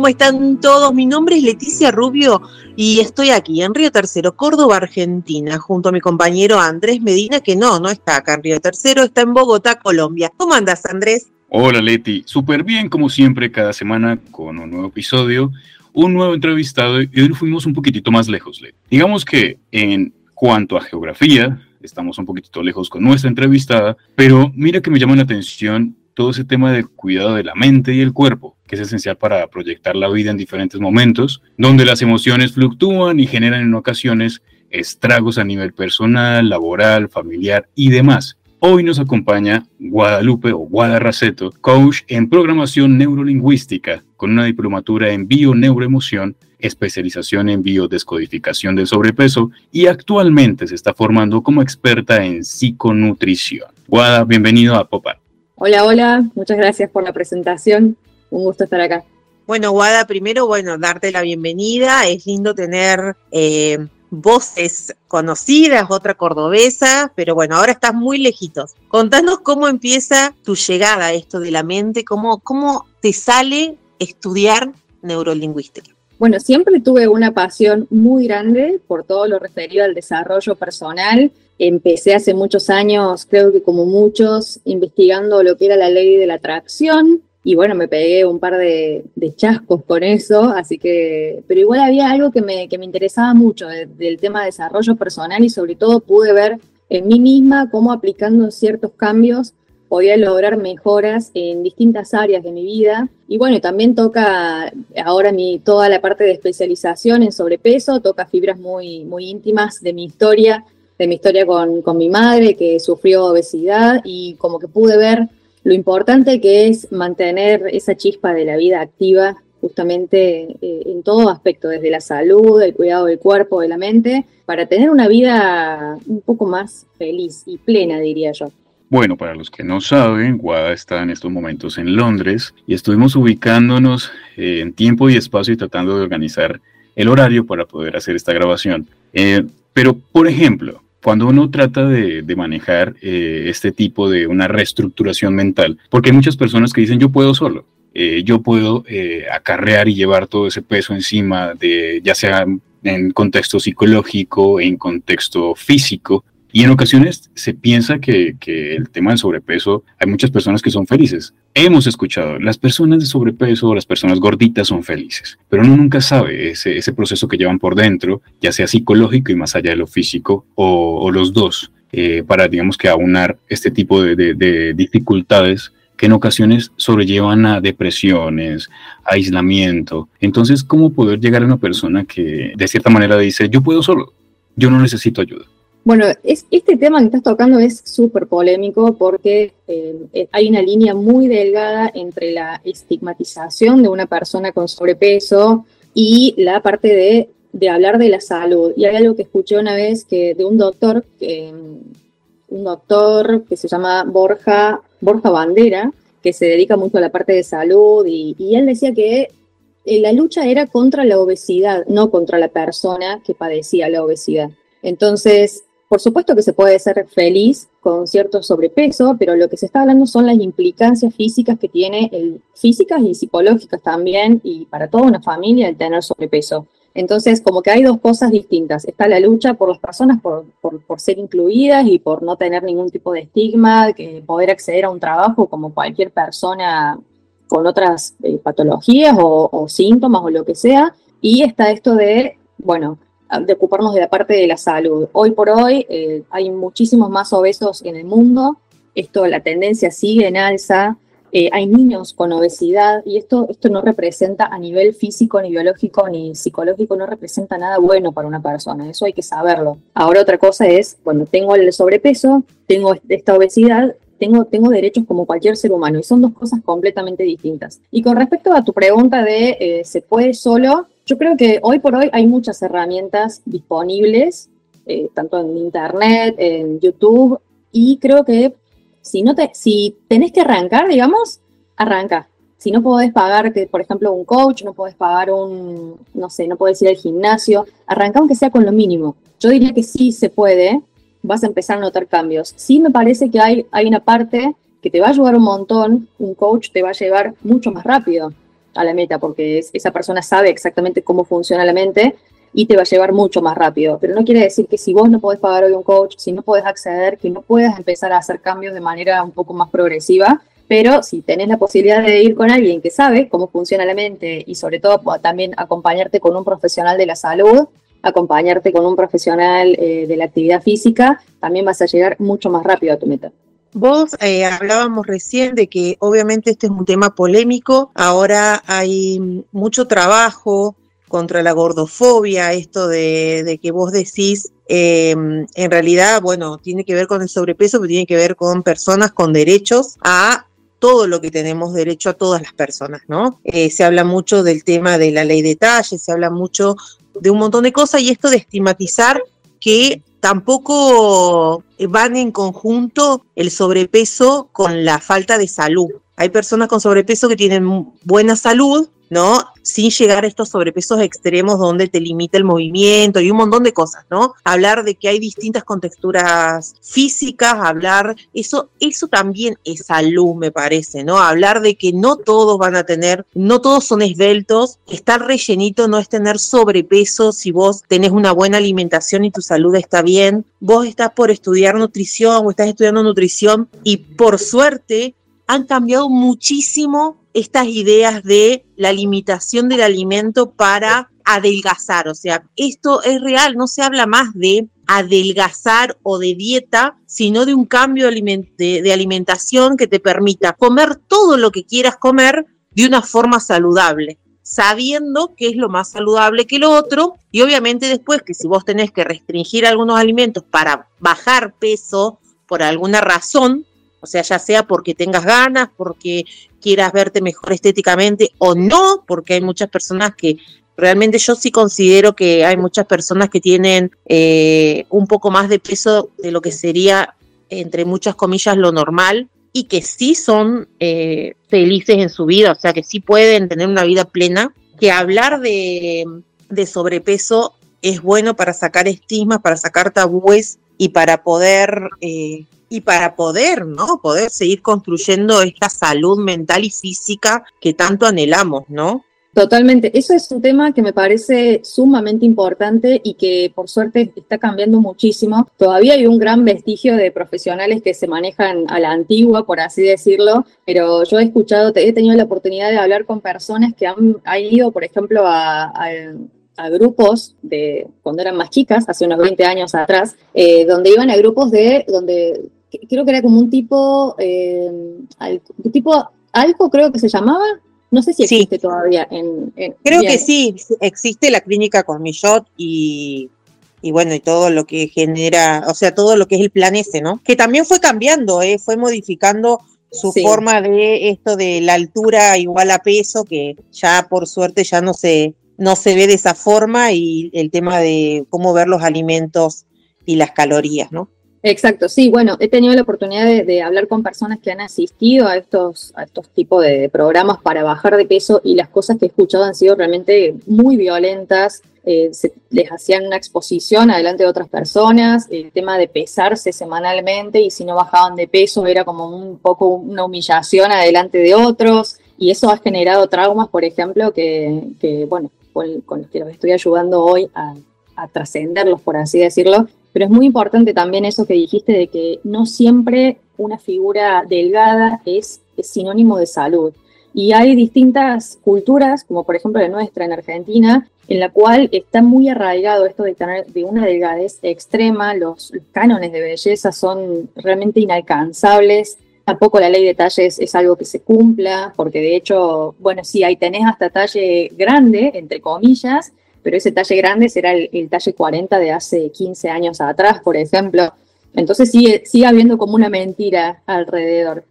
¿Cómo están todos? Mi nombre es Leticia Rubio y estoy aquí en Río Tercero, Córdoba, Argentina, junto a mi compañero Andrés Medina, que no, no está acá en Río Tercero, está en Bogotá, Colombia. ¿Cómo andas, Andrés? Hola, Leti. Súper bien, como siempre, cada semana con un nuevo episodio, un nuevo entrevistado y hoy fuimos un poquitito más lejos, Leti. Digamos que en cuanto a geografía, estamos un poquitito lejos con nuestra entrevistada, pero mira que me llama la atención todo ese tema del cuidado de la mente y el cuerpo, que es esencial para proyectar la vida en diferentes momentos, donde las emociones fluctúan y generan en ocasiones estragos a nivel personal, laboral, familiar y demás. Hoy nos acompaña Guadalupe o Guadarraceto, coach en programación neurolingüística, con una diplomatura en bio-neuroemoción, especialización en biodescodificación del sobrepeso y actualmente se está formando como experta en psiconutrición. Guada, bienvenido a Popa. Hola, hola, muchas gracias por la presentación. Un gusto estar acá. Bueno, Guada, primero, bueno, darte la bienvenida. Es lindo tener eh, voces conocidas, otra cordobesa, pero bueno, ahora estás muy lejitos. Contanos cómo empieza tu llegada a esto de la mente, cómo, cómo te sale estudiar neurolingüística. Bueno, siempre tuve una pasión muy grande por todo lo referido al desarrollo personal Empecé hace muchos años, creo que como muchos, investigando lo que era la ley de la atracción y bueno, me pegué un par de, chascos con eso, así que, pero igual había algo que me, que me interesaba mucho del tema de desarrollo personal y sobre todo pude ver en mí misma cómo aplicando ciertos cambios podía lograr mejoras en distintas áreas de mi vida. Y bueno, también toca ahora mi, toda la parte de especialización en sobrepeso, toca fibras muy, muy íntimas de mi historia, de mi historia con, con, mi madre que sufrió obesidad y como que pude ver lo importante que es mantener esa chispa de la vida activa justamente eh, en todo aspecto, desde la salud, el cuidado del cuerpo, de la mente, para tener una vida un poco más feliz y plena, diría yo. Bueno, para los que no saben, Guada está en estos momentos en Londres y estuvimos ubicándonos eh, en tiempo y espacio y tratando de organizar el horario para poder hacer esta grabación. Eh, pero, por ejemplo, cuando uno trata de, manejar eh, este tipo de una reestructuración mental, porque hay muchas personas que dicen yo puedo solo, eh, yo puedo eh, acarrear y llevar todo ese peso encima de ya sea en contexto psicológico, en contexto físico, y en ocasiones se piensa que, el tema del sobrepeso, hay muchas personas que son felices. Hemos escuchado, las personas de sobrepeso o las personas gorditas son felices, pero uno nunca sabe ese, ese proceso que llevan por dentro, ya sea psicológico y más allá de lo físico, o, los dos, eh, para, digamos que, aunar este tipo de, de dificultades que en ocasiones sobrellevan a depresiones, aislamiento. Entonces, ¿cómo poder llegar a una persona que de cierta manera dice, yo puedo solo, yo no necesito ayuda? Bueno, es, este tema que estás tocando es súper polémico porque eh, eh, hay una línea muy delgada entre la estigmatización de una persona con sobrepeso y la parte de, hablar de la salud. Y hay algo que escuché una vez que de un doctor, un doctor que se llama Borja, Borja Bandera, que se dedica mucho a la parte de salud, y, él decía que eh, la lucha era contra la obesidad, no contra la persona que padecía la obesidad. Entonces, por supuesto que se puede ser feliz con cierto sobrepeso, pero lo que se está hablando son las implicancias físicas que tiene, el, físicas y psicológicas también, y para toda una familia el tener sobrepeso. Entonces, como que hay dos cosas distintas. Está la lucha por las personas por, ser incluidas y por no tener ningún tipo de estigma, que poder acceder a un trabajo como cualquier persona con otras eh, patologías o, o síntomas o lo que sea. Y está esto de, bueno, de ocuparnos de la parte de la salud. Hoy por hoy eh, hay muchísimos más obesos en el mundo, esto, la tendencia sigue en alza, eh, hay niños con obesidad y esto, esto no representa a nivel físico, ni biológico, ni psicológico, no representa nada bueno para una persona, eso hay que saberlo. Ahora otra cosa es, bueno, tengo el sobrepeso, tengo esta obesidad, tengo, tengo derechos como cualquier ser humano y son dos cosas completamente distintas. Y con respecto a tu pregunta de, eh, ¿se puede solo? Yo creo que hoy por hoy hay muchas herramientas disponibles, eh, tanto en internet, en YouTube, y creo que si, no te, si tenés que arrancar, digamos, arranca. Si no podés pagar, que, por ejemplo, un coach, no podés pagar un, no sé, no podés ir al gimnasio, arranca aunque sea con lo mínimo. Yo diría que sí se puede, vas a empezar a notar cambios. Sí me parece que hay, hay una parte que te va a ayudar un montón, un coach te va a llevar mucho más rápido a la meta, porque esa persona sabe exactamente cómo funciona la mente y te va a llevar mucho más rápido. Pero no quiere decir que si vos no podés pagar hoy un coach, si no podés acceder, que no puedas empezar a hacer cambios de manera un poco más progresiva. Pero si tenés la posibilidad de ir con alguien que sabe cómo funciona la mente y sobre todo también acompañarte con un profesional de la salud, acompañarte con un profesional eh, de la actividad física, también vas a llegar mucho más rápido a tu meta. Vos eh, hablábamos recién de que obviamente este es un tema polémico, ahora hay mucho trabajo contra la gordofobia, esto de, que vos decís, em, en realidad, bueno, tiene que ver con el sobrepeso, pero tiene que ver con personas con derechos a todo lo que tenemos derecho a todas las personas, ¿no? Eh, se habla mucho del tema de la ley de talle, se habla mucho de un montón de cosas y esto de estigmatizar que tampoco van en conjunto el sobrepeso con la falta de salud. Hay personas con sobrepeso que tienen buena salud, ¿no? Sin llegar a estos sobrepesos extremos donde te limita el movimiento y un montón de cosas, ¿no? Hablar de que hay distintas contexturas físicas, hablar, eso, eso también es salud, me parece, ¿no? Hablar de que no todos van a tener, no todos son esbeltos, estar rellenito no es tener sobrepeso si vos tenés una buena alimentación y tu salud está bien, vos estás por estudiar nutrición o estás estudiando nutrición y por suerte han cambiado muchísimo estas ideas de la limitación del alimento para adelgazar. O sea, esto es real, no se habla más de adelgazar o de dieta, sino de un cambio de alimentación que te permita comer todo lo que quieras comer de una forma saludable, sabiendo que es lo más saludable que lo otro y obviamente después que si vos tenés que restringir algunos alimentos para bajar peso por alguna razón, o sea, ya sea porque tengas ganas, porque quieras verte mejor estéticamente o no, porque hay muchas personas que realmente yo sí considero que hay muchas personas que tienen eh, un poco más de peso de lo que sería, entre muchas comillas, lo normal y que sí son eh, felices en su vida, o sea, que sí pueden tener una vida plena, que hablar de, sobrepeso es bueno para sacar estigmas, para sacar tabúes y para poder eh, y para poder, ¿no? Poder seguir construyendo esta salud mental y física que tanto anhelamos, ¿no? Totalmente. Eso es un tema que me parece sumamente importante y que por suerte está cambiando muchísimo. Todavía hay un gran vestigio de profesionales que se manejan a la antigua, por así decirlo, pero yo he escuchado, he tenido la oportunidad de hablar con personas que han, ido, por ejemplo, a, grupos de cuando eran más chicas, hace unos 20 años atrás, eh, donde iban a grupos de donde creo que era como un tipo, eh, tipo algo creo que se llamaba, no sé si existe todavía. En, creo que sí, existe la clínica Cormillot y, y bueno, y todo lo que genera, o sea, todo lo que es el plan ese, ¿no? Que también fue cambiando, ¿eh? fue modificando su forma de esto de la altura igual a peso, que ya por suerte ya no se, no se ve de esa forma, y el tema de cómo ver los alimentos y las calorías, ¿no? Exacto, sí, bueno, he tenido la oportunidad de, hablar con personas que han asistido a estos, a estos tipos de programas para bajar de peso y las cosas que he escuchado han sido realmente muy violentas. Eh, les hacían una exposición adelante de otras personas, el tema de pesarse semanalmente y si no bajaban de peso era como un poco una humillación adelante de otros y eso ha generado traumas, por ejemplo, que, bueno, con, los que los estoy ayudando hoy a, a trascenderlos, por así decirlo, pero es muy importante también eso que dijiste de que no siempre una figura delgada es, sinónimo de salud. Y hay distintas culturas, como por ejemplo la nuestra en Argentina, en la cual está muy arraigado esto de tener de una delgadez extrema, los, cánones de belleza son realmente inalcanzables, tampoco la ley de talles es algo que se cumpla, porque de hecho, bueno, sí, ahí tenés hasta talle grande, entre comillas, pero ese talle grande será el, talle 40 de hace 15 años atrás, por ejemplo. Entonces sigue, sigue habiendo como una mentira alrededor.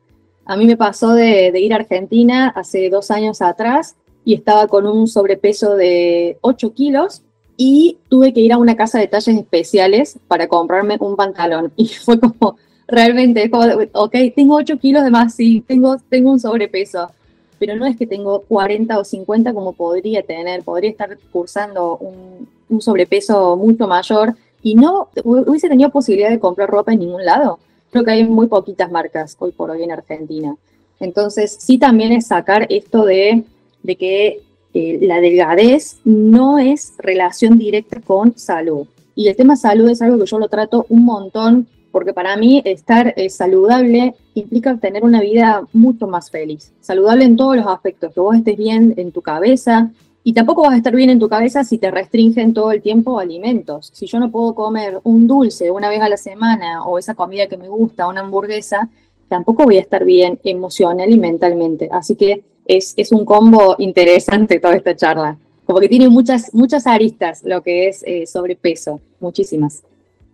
A mí me pasó de, ir a Argentina hace dos años atrás y estaba con un sobrepeso de 8 kilos y tuve que ir a una casa de talles especiales para comprarme un pantalón. Y fue como, realmente, como, ok, tengo 8 kilos de más, sí, tengo, tengo un sobrepeso, pero no es que tengo 40 o 50 como podría tener, podría estar cursando un, un sobrepeso mucho mayor y no hubiese tenido posibilidad de comprar ropa en ningún lado. Creo que hay muy poquitas marcas hoy por hoy en Argentina. Entonces, sí también es sacar esto de, de que eh, la delgadez no es relación directa con salud. Y el tema salud es algo que yo lo trato un montón, porque para mí estar eh, saludable implica tener una vida mucho más feliz. Saludable en todos los aspectos, que vos estés bien en tu cabeza, y tampoco vas a estar bien en tu cabeza si te restringen todo el tiempo alimentos. Si yo no puedo comer un dulce una vez a la semana o esa comida que me gusta, una hamburguesa, tampoco voy a estar bien emocional y mentalmente. Así que es, es un combo interesante toda esta charla. Como que tiene muchas, muchas aristas lo que es eh, sobrepeso, muchísimas.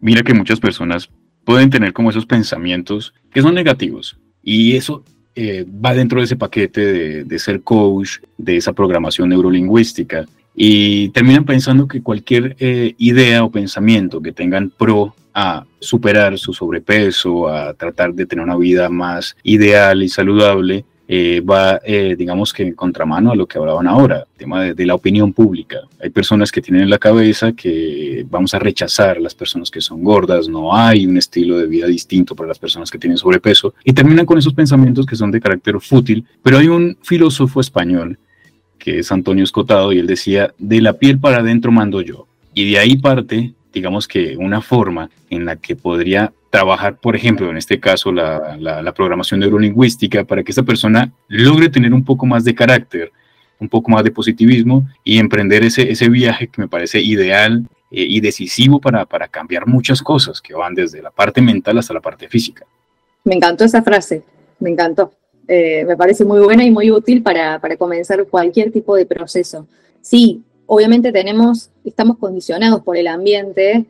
Mira que muchas personas pueden tener como esos pensamientos que son negativos. Y eso eh, va dentro de ese paquete de, ser coach, de esa programación neurolingüística, y terminan pensando que cualquier eh, idea o pensamiento que tengan pro a superar su sobrepeso, a tratar de tener una vida más ideal y saludable, eh, va, eh, digamos que en contramano a lo que hablaban ahora, tema de, la opinión pública. Hay personas que tienen en la cabeza que vamos a rechazar las personas que son gordas, no hay un estilo de vida distinto para las personas que tienen sobrepeso y terminan con esos pensamientos que son de carácter fútil. Pero hay un filósofo español que es Antonio Escotado y él decía, de la piel para adentro mando yo. Y de ahí parte digamos que una forma en la que podría trabajar, por ejemplo, en este caso, la, programación neurolingüística para que esta persona logre tener un poco más de carácter, un poco más de positivismo y emprender ese, ese viaje que me parece ideal eh, y decisivo para, para cambiar muchas cosas que van desde la parte mental hasta la parte física. Me encantó esa frase, me encantó. Eh, me parece muy buena y muy útil para, para comenzar cualquier tipo de proceso. Sí, obviamente tenemos, estamos condicionados por el ambiente.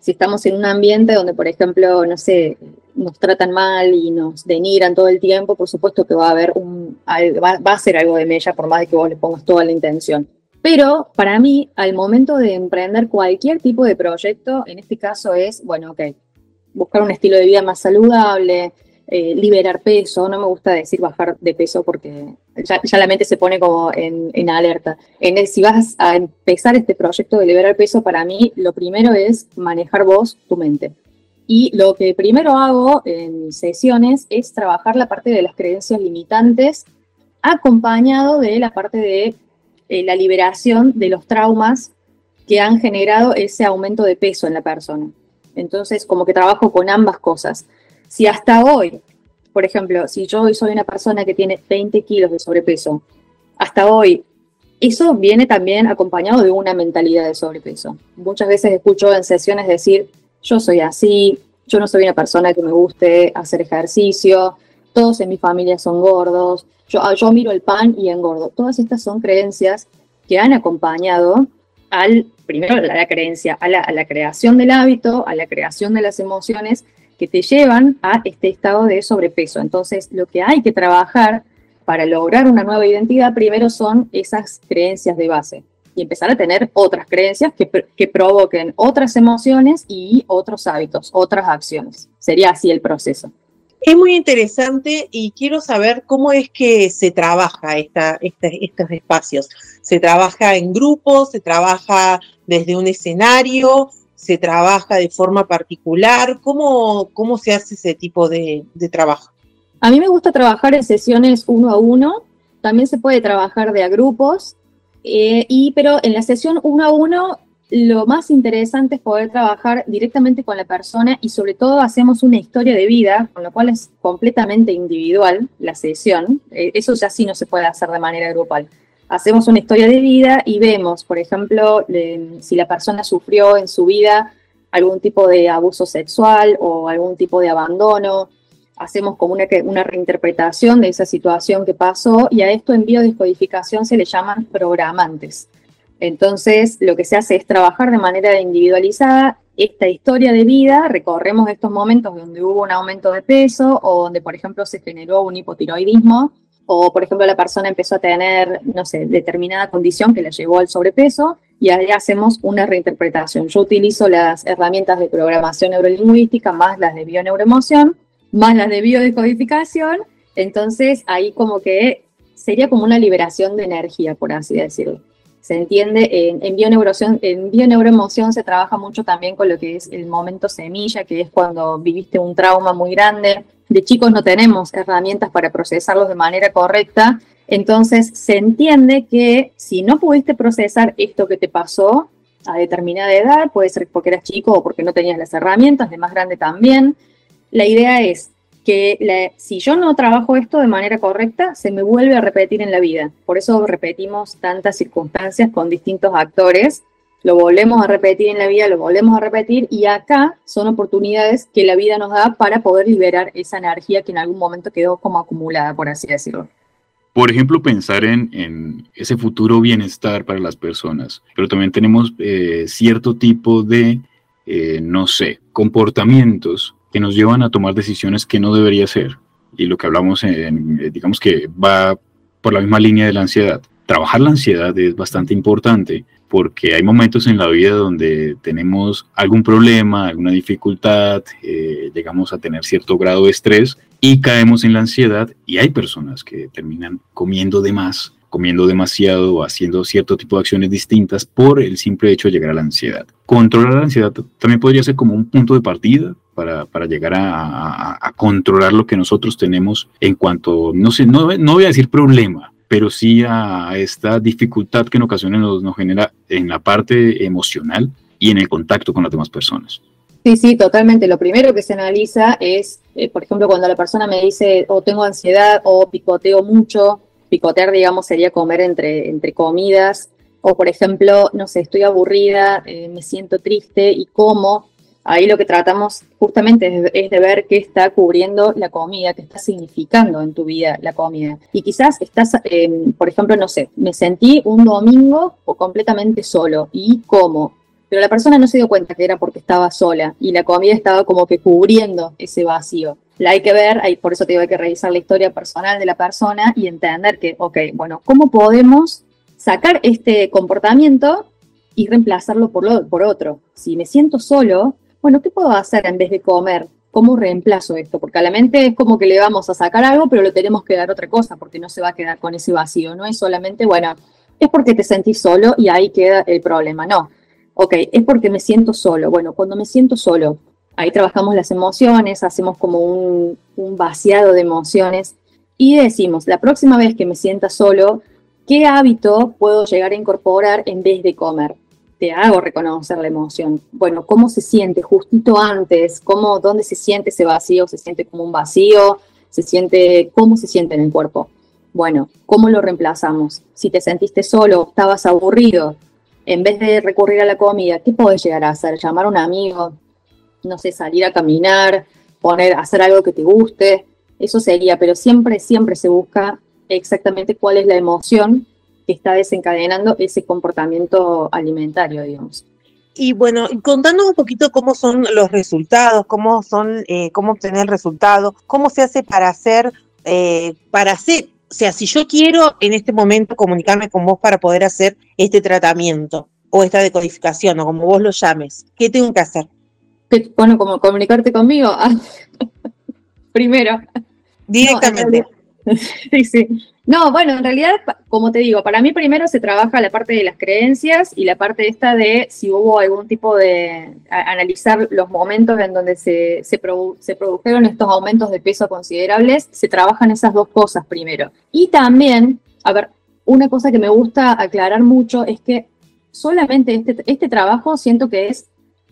Si estamos en un ambiente donde, por ejemplo, no sé, nos tratan mal y nos denigran todo el tiempo, por supuesto que va a haber un, va, a ser algo de mella, por más de que vos le pongas toda la intención. Pero para mí, al momento de emprender cualquier tipo de proyecto, en este caso es, bueno, ok, buscar un estilo de vida más saludable, eh, liberar peso, no me gusta decir bajar de peso porque ya, la mente se pone como en, alerta. En el, si vas a empezar este proyecto de liberar peso, para mí lo primero es manejar vos tu mente. Y lo que primero hago en sesiones es trabajar la parte de las creencias limitantes acompañado de la parte de eh, la liberación de los traumas que han generado ese aumento de peso en la persona. Entonces, como que trabajo con ambas cosas. Si hasta hoy, por ejemplo, si yo hoy soy una persona que tiene 20 kilos de sobrepeso, hasta hoy, eso viene también acompañado de una mentalidad de sobrepeso. Muchas veces escucho en sesiones decir, yo soy así, yo no soy una persona que me guste hacer ejercicio, todos en mi familia son gordos, yo, ah, miro el pan y engordo. Todas estas son creencias que han acompañado al, primero, la creencia, a la, a la creación del hábito, a la creación de las emociones que te llevan a este estado de sobrepeso. Entonces, lo que hay que trabajar para lograr una nueva identidad primero son esas creencias de base y empezar a tener otras creencias que, que provoquen otras emociones y otros hábitos, otras acciones. Sería así el proceso. Es muy interesante y quiero saber cómo es que se trabaja esta, estos espacios. ¿Se trabaja en grupos? ¿Se trabaja desde un escenario? Se trabaja de forma particular? ¿Cómo, cómo se hace ese tipo de, trabajo? A mí me gusta trabajar en sesiones uno a uno, también se puede trabajar de a grupos, eh, y, pero en la sesión uno a uno lo más interesante es poder trabajar directamente con la persona y sobre todo hacemos una historia de vida, con lo cual es completamente individual la sesión. Eh, eso ya sí no se puede hacer de manera grupal hacemos una historia de vida y vemos, por ejemplo, si la persona sufrió en su vida algún tipo de abuso sexual o algún tipo de abandono. Hacemos como una, una reinterpretación de esa situación que pasó y a esto en biodescodificación se le llaman programantes. Entonces, lo que se hace es trabajar de manera individualizada esta historia de vida, recorremos estos momentos donde hubo un aumento de peso o donde, por ejemplo, se generó un hipotiroidismo o por ejemplo la persona empezó a tener, no sé, determinada condición que le llevó al sobrepeso y ahí hacemos una reinterpretación. Yo utilizo las herramientas de programación neurolingüística más las de bioneuroemoción, más las de biodecodificación, entonces ahí como que sería como una liberación de energía, por así decirlo. Se entiende, en, en, en bioneuroemoción se trabaja mucho también con lo que es el momento semilla, que es cuando viviste un trauma muy grande. De chicos no tenemos herramientas para procesarlos de manera correcta, entonces se entiende que si no pudiste procesar esto que te pasó a determinada edad, puede ser porque eras chico o porque no tenías las herramientas, de más grande también, la idea es que si yo no trabajo esto de manera correcta, se me vuelve a repetir en la vida. Por eso repetimos tantas circunstancias con distintos actores, lo volvemos a repetir en la vida, lo volvemos a repetir y acá son oportunidades que la vida nos da para poder liberar esa energía que en algún momento quedó como acumulada, por así decirlo. Por ejemplo, pensar en, ese futuro bienestar para las personas, pero también tenemos eh, cierto tipo de, eh, no sé, comportamientos que nos llevan a tomar decisiones que no debería ser. Y lo que hablamos, en, eh, digamos que va por la misma línea de la ansiedad. Trabajar la ansiedad es bastante importante porque hay momentos en la vida donde tenemos algún problema, alguna dificultad, eh, llegamos a tener cierto grado de estrés y caemos en la ansiedad y hay personas que terminan comiendo de más comiendo demasiado o haciendo cierto tipo de acciones distintas por el simple hecho de llegar a la ansiedad. Controlar la ansiedad también podría ser como un punto de partida para, para llegar a, a, controlar lo que nosotros tenemos en cuanto, no sé, no, no voy a decir problema, pero sí a esta dificultad que en ocasiones nos, nos genera en la parte emocional y en el contacto con las demás personas. Sí, sí, totalmente. Lo primero que se analiza es, eh, por ejemplo, cuando la persona me dice o tengo ansiedad o picoteo mucho, picotear, digamos, sería comer entre, entre comidas, o por ejemplo, no sé, estoy aburrida, eh, me siento triste y como. Ahí lo que tratamos justamente es, de ver qué está cubriendo la comida, qué está significando en tu vida la comida. Y quizás estás, em, por ejemplo, no sé, me sentí un domingo completamente solo y como. Pero la persona no se dio cuenta que era porque estaba sola y la comida estaba como que cubriendo ese vacío la hay que ver, hay, por eso te digo, hay que revisar la historia personal de la persona y entender que, ok, bueno, ¿cómo podemos sacar este comportamiento y reemplazarlo por, lo, por otro? Si me siento solo, bueno, ¿qué puedo hacer en vez de comer? ¿Cómo reemplazo esto? Porque a la mente es como que le vamos a sacar algo, pero le tenemos que dar otra cosa, porque no se va a quedar con ese vacío. No es solamente, bueno, es porque te sentís solo y ahí queda el problema. No. Ok, es porque me siento solo. Bueno, cuando me siento solo, Ahí trabajamos las emociones, hacemos como un, vaciado de emociones y decimos, la próxima vez que me sienta solo, ¿qué hábito puedo llegar a incorporar en vez de comer? Te hago reconocer la emoción. Bueno, ¿cómo se siente justito antes? ¿Cómo, ¿Dónde se siente ese vacío? ¿Se siente como un vacío? ¿Se siente, cómo se siente en el cuerpo? Bueno, ¿cómo lo reemplazamos? Si te sentiste solo, estabas aburrido, en vez de recurrir a la comida, ¿qué puedes llegar a hacer? Llamar a un amigo, no sé, salir a caminar, poner, hacer algo que te guste, eso sería, pero siempre, siempre se busca exactamente cuál es la emoción que está desencadenando ese comportamiento alimentario, digamos. Y bueno, contando un poquito cómo son los resultados, cómo son, eh, cómo obtener resultados, cómo se hace para hacer, eh, para hacer, o sea, si yo quiero en este momento comunicarme con vos para poder hacer este tratamiento o esta decodificación o como vos lo llames, ¿qué tengo que hacer? bueno, como comunicarte conmigo. Primero. Directamente. No, sí, sí. No, bueno, en realidad, como te digo, para mí primero se trabaja la parte de las creencias y la parte esta de si hubo algún tipo de analizar los momentos en donde se, se, produjeron estos aumentos de peso considerables, se trabajan esas dos cosas primero. Y también, a ver, una cosa que me gusta aclarar mucho es que solamente este, este trabajo siento que es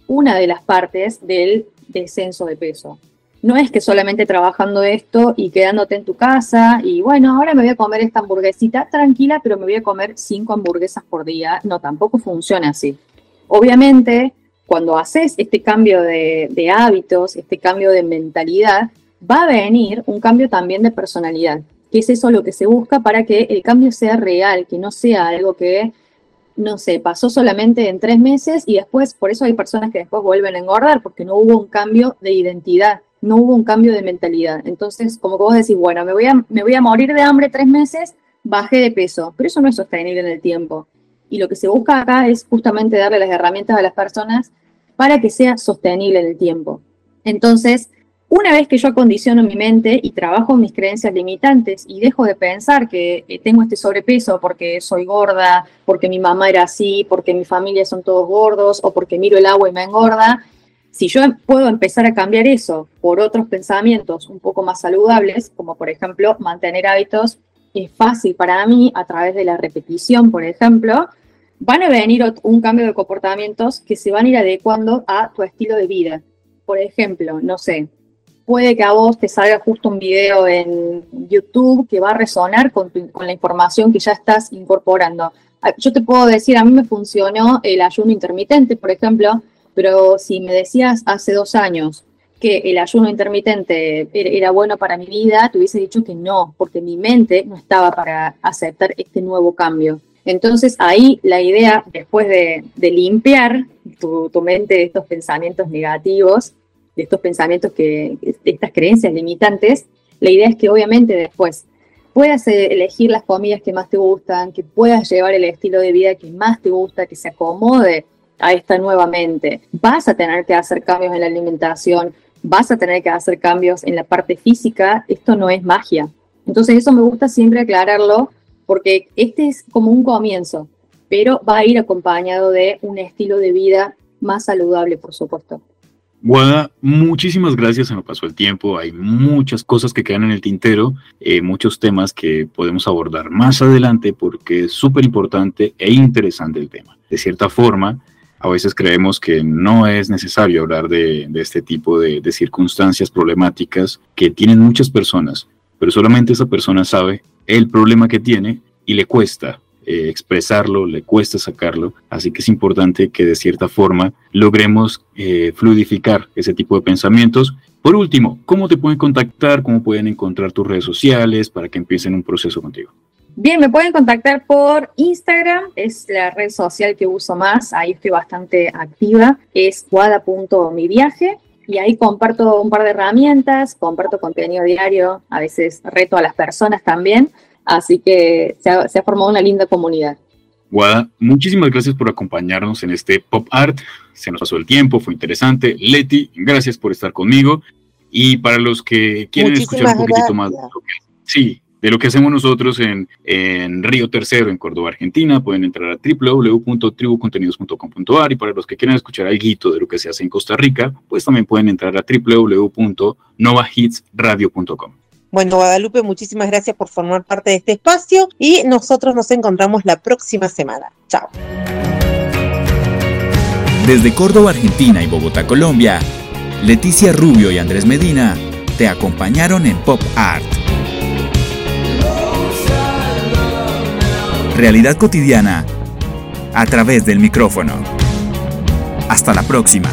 una de las partes del descenso de peso. No es que solamente trabajando esto y quedándote en tu casa y bueno, ahora me voy a comer esta hamburguesita tranquila, pero me voy a comer cinco hamburguesas por día. No, tampoco funciona así. Obviamente, cuando haces este cambio de, hábitos, este cambio de mentalidad, va a venir un cambio también de personalidad, que es eso lo que se busca para que el cambio sea real, que no sea algo que no sé, pasó solamente en tres meses y después, por eso hay personas que después vuelven a engordar, porque no hubo un cambio de identidad no hubo un cambio de mentalidad. Entonces, como que vos decís, bueno, me voy, a, me voy a morir de hambre tres meses, bajé de peso, pero eso no es sostenible en el tiempo. Y lo que se busca acá es justamente darle las herramientas a las personas para que sea sostenible en el tiempo. Entonces, una vez que yo acondiciono mi mente y trabajo mis creencias limitantes y dejo de pensar que eh, tengo este sobrepeso porque soy gorda, porque mi mamá era así, porque mi familia son todos gordos o porque miro el agua y me engorda, si yo puedo empezar a cambiar eso por otros pensamientos un poco más saludables, como por ejemplo mantener hábitos, es fácil para mí a través de la repetición, por ejemplo, van a venir un cambio de comportamientos que se van a ir adecuando a tu estilo de vida. Por ejemplo, no sé, puede que a vos te salga justo un video en YouTube que va a resonar con, con la información que ya estás incorporando. Ah, yo te puedo decir, a mí me funcionó el ayuno intermitente, por ejemplo, pero si me decías hace dos años que el ayuno intermitente era bueno para mi vida, te hubiese dicho que no, porque mi mente no estaba para aceptar este nuevo cambio. Entonces ahí la idea, después de, limpiar tu, mente de estos pensamientos negativos, de estos pensamientos que, de estas creencias limitantes, la idea es que obviamente después puedas eh, elegir las comidas que más te gustan, que puedas llevar el estilo de vida que más te gusta, que se acomode a esta nuevamente. Vas a tener que hacer cambios en la alimentación, vas a tener que hacer cambios en la parte física, esto no es magia. Entonces eso me gusta siempre aclararlo porque este es como un comienzo, pero va a ir acompañado de un estilo de vida más saludable, por supuesto. Guada, muchísimas gracias, se nos pasó el tiempo, hay muchas cosas que quedan en el tintero, eh, muchos temas que podemos abordar más adelante porque es súper importante e interesante el tema. De cierta forma, a veces creemos que no es necesario hablar de, este tipo de, circunstancias problemáticas que tienen muchas personas, pero solamente esa persona sabe el problema que tiene y le cuesta eh, expresarlo, le cuesta sacarlo, así que es importante que de cierta forma logremos eh, fluidificar ese tipo de pensamientos. Por último, ¿cómo te pueden contactar? ¿Cómo pueden encontrar tus redes sociales para que empiecen un proceso contigo? Bien, me pueden contactar por Instagram, es la red social que uso más, ahí estoy bastante activa, es guada.miviaje y ahí comparto un par de herramientas, comparto contenido diario, a veces reto a las personas también, así que se ha, formado una linda comunidad. Guada, muchísimas gracias por acompañarnos en este pop art. Se nos pasó el tiempo, fue interesante. Leti, gracias por estar conmigo. Y para los que quieren escuchar un poquitito más, sí, de lo que hacemos nosotros en, Río Tercero, en Córdoba, Argentina. Pueden entrar a www.tribucontenidos.com.ar y para los que quieran escuchar algo de lo que se hace en Costa Rica, pues también pueden entrar a www.novahitsradio.com. Bueno, Guadalupe, muchísimas gracias por formar parte de este espacio y nosotros nos encontramos la próxima semana. Chao. Desde Córdoba, Argentina y Bogotá, Colombia, Leticia Rubio y Andrés Medina te acompañaron en Pop Art. Realidad cotidiana a través del micrófono. Hasta la próxima.